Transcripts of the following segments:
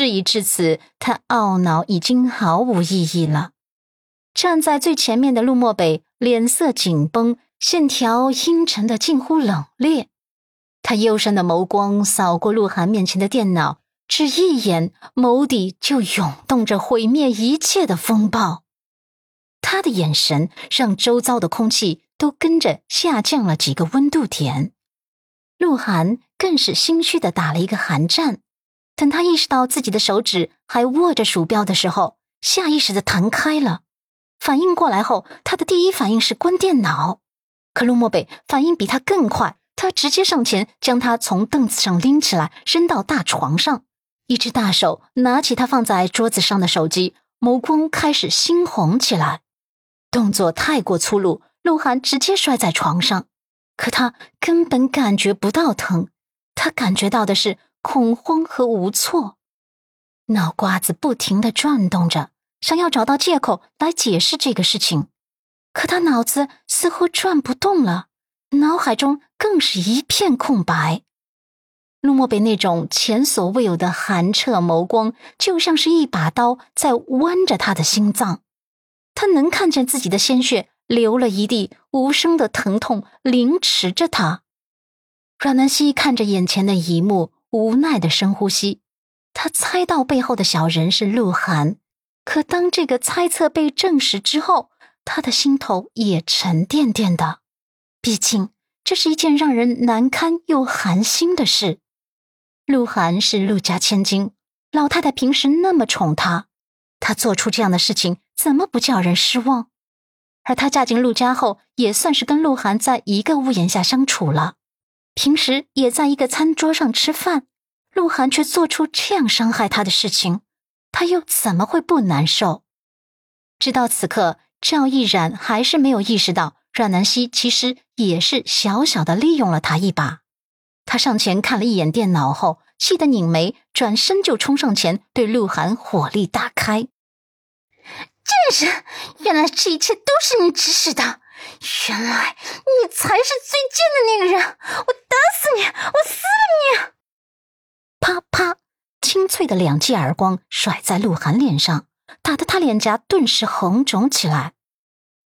事已至此，他懊恼已经毫无意义了。站在最前面的陆漠北脸色紧绷，线条阴沉的近乎冷冽。他幽深的眸光扫过鹿晗面前的电脑，只一眼，眸底就涌动着毁灭一切的风暴。他的眼神让周遭的空气都跟着下降了几个温度点。鹿晗更是心虚的打了一个寒战。等他意识到自己的手指还握着鼠标的时候，下意识的弹开了。反应过来后，他的第一反应是关电脑。可陆漠北反应比他更快，他直接上前将他从凳子上拎起来，扔到大床上。一只大手拿起他放在桌子上的手机，眸光开始猩红起来。动作太过粗鲁，鹿晗直接摔在床上。可他根本感觉不到疼，他感觉到的是。恐慌和无措，脑瓜子不停的转动着，想要找到借口来解释这个事情，可他脑子似乎转不动了，脑海中更是一片空白。陆漠北那种前所未有的寒彻眸光，就像是一把刀在剜着他的心脏，他能看见自己的鲜血流了一地，无声的疼痛凌迟着他。阮南希看着眼前的一幕。无奈的深呼吸，他猜到背后的小人是鹿晗，可当这个猜测被证实之后，他的心头也沉甸甸的。毕竟这是一件让人难堪又寒心的事。鹿晗是陆家千金，老太太平时那么宠他，他做出这样的事情，怎么不叫人失望？而他嫁进陆家后，也算是跟鹿晗在一个屋檐下相处了。平时也在一个餐桌上吃饭，鹿晗却做出这样伤害他的事情，他又怎么会不难受？直到此刻，赵毅然还是没有意识到阮南希其实也是小小的利用了他一把。他上前看了一眼电脑后，气得拧眉，转身就冲上前对鹿晗火力大开：“贱人，原来这一切都是你指使的！”原来你才是最贱的那个人！我打死你！我撕了你！啪啪，清脆的两记耳光甩在鹿晗脸上，打得他脸颊顿时红肿起来。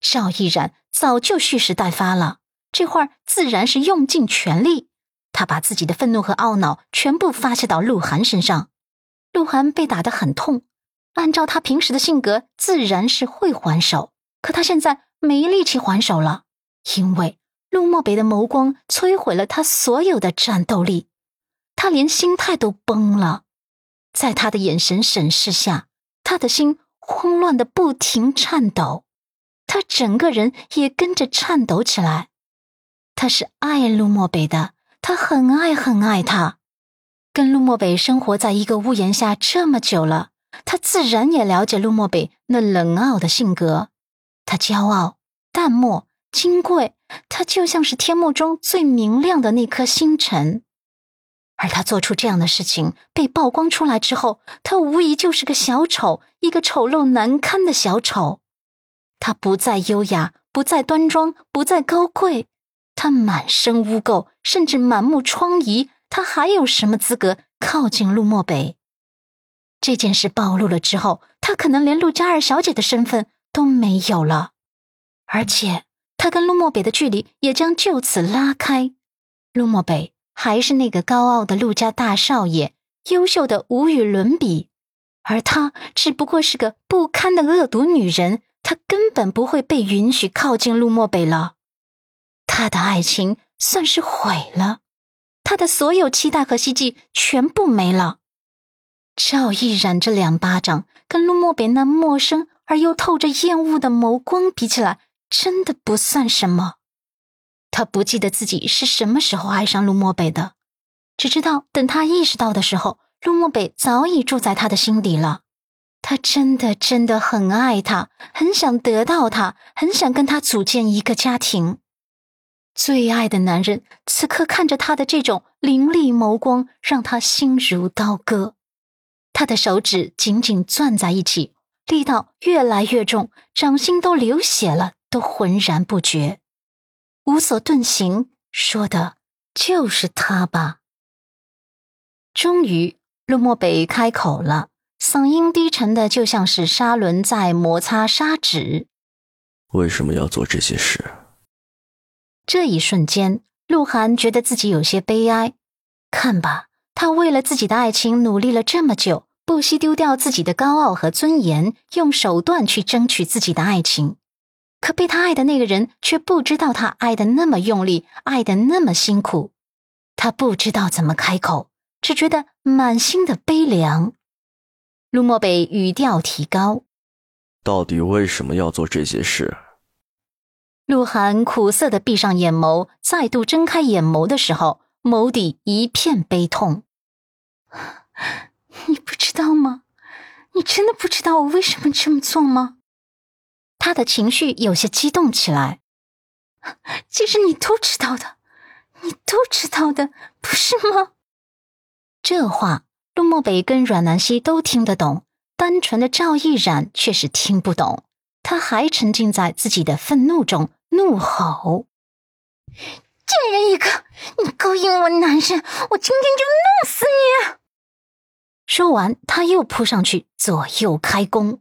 赵毅然早就蓄势待发了，这会儿自然是用尽全力。他把自己的愤怒和懊恼全部发泄到鹿晗身上。鹿晗被打得很痛，按照他平时的性格，自然是会还手。可他现在。没力气还手了，因为陆漠北的眸光摧毁了他所有的战斗力，他连心态都崩了。在他的眼神审视下，他的心慌乱的不停颤抖，他整个人也跟着颤抖起来。他是爱陆漠北的，他很爱很爱他，跟陆漠北生活在一个屋檐下这么久了，他自然也了解陆漠北那冷傲的性格。他骄傲、淡漠、金贵，他就像是天幕中最明亮的那颗星辰。而他做出这样的事情被曝光出来之后，他无疑就是个小丑，一个丑陋难堪的小丑。他不再优雅，不再端庄，不再高贵，他满身污垢，甚至满目疮痍。他还有什么资格靠近陆漠北？这件事暴露了之后，他可能连陆家二小姐的身份。都没有了，而且他跟陆漠北的距离也将就此拉开。陆漠北还是那个高傲的陆家大少爷，优秀的无与伦比，而他只不过是个不堪的恶毒女人，他根本不会被允许靠近陆漠北了。他的爱情算是毁了，他的所有期待和希冀全部没了。赵毅然这两巴掌跟陆漠北那陌生。而又透着厌恶的眸光，比起来真的不算什么。他不记得自己是什么时候爱上陆漠北的，只知道等他意识到的时候，陆漠北早已住在他的心底了。他真的真的很爱他，很想得到他，很想跟他组建一个家庭。最爱的男人此刻看着他的这种凌厉眸光，让他心如刀割。他的手指紧紧攥在一起。力道越来越重，掌心都流血了，都浑然不觉。无所遁形，说的就是他吧。终于，陆漠北开口了，嗓音低沉的，就像是砂轮在摩擦砂纸。为什么要做这些事？这一瞬间，鹿晗觉得自己有些悲哀。看吧，他为了自己的爱情努力了这么久，不惜丢掉自己的高傲和尊严，用手段去争取自己的爱情。可被他爱的那个人却不知道他爱的那么用力，爱的那么辛苦。他不知道怎么开口，只觉得满心的悲凉。陆漠北语调提高：“到底为什么要做这些事？”鹿晗苦涩的闭上眼眸，再度睁开眼眸的时候，眸底一片悲痛。你不知道吗？你真的不知道我为什么这么做吗？他的情绪有些激动起来。其实你都知道的，你都知道的，不是吗？这话陆漠北跟阮南希都听得懂，单纯的赵毅然却是听不懂。他还沉浸在自己的愤怒中，怒吼：“贱人一个！你勾引我男人，我今天就弄死你！”说完，他又扑上去，左右开弓。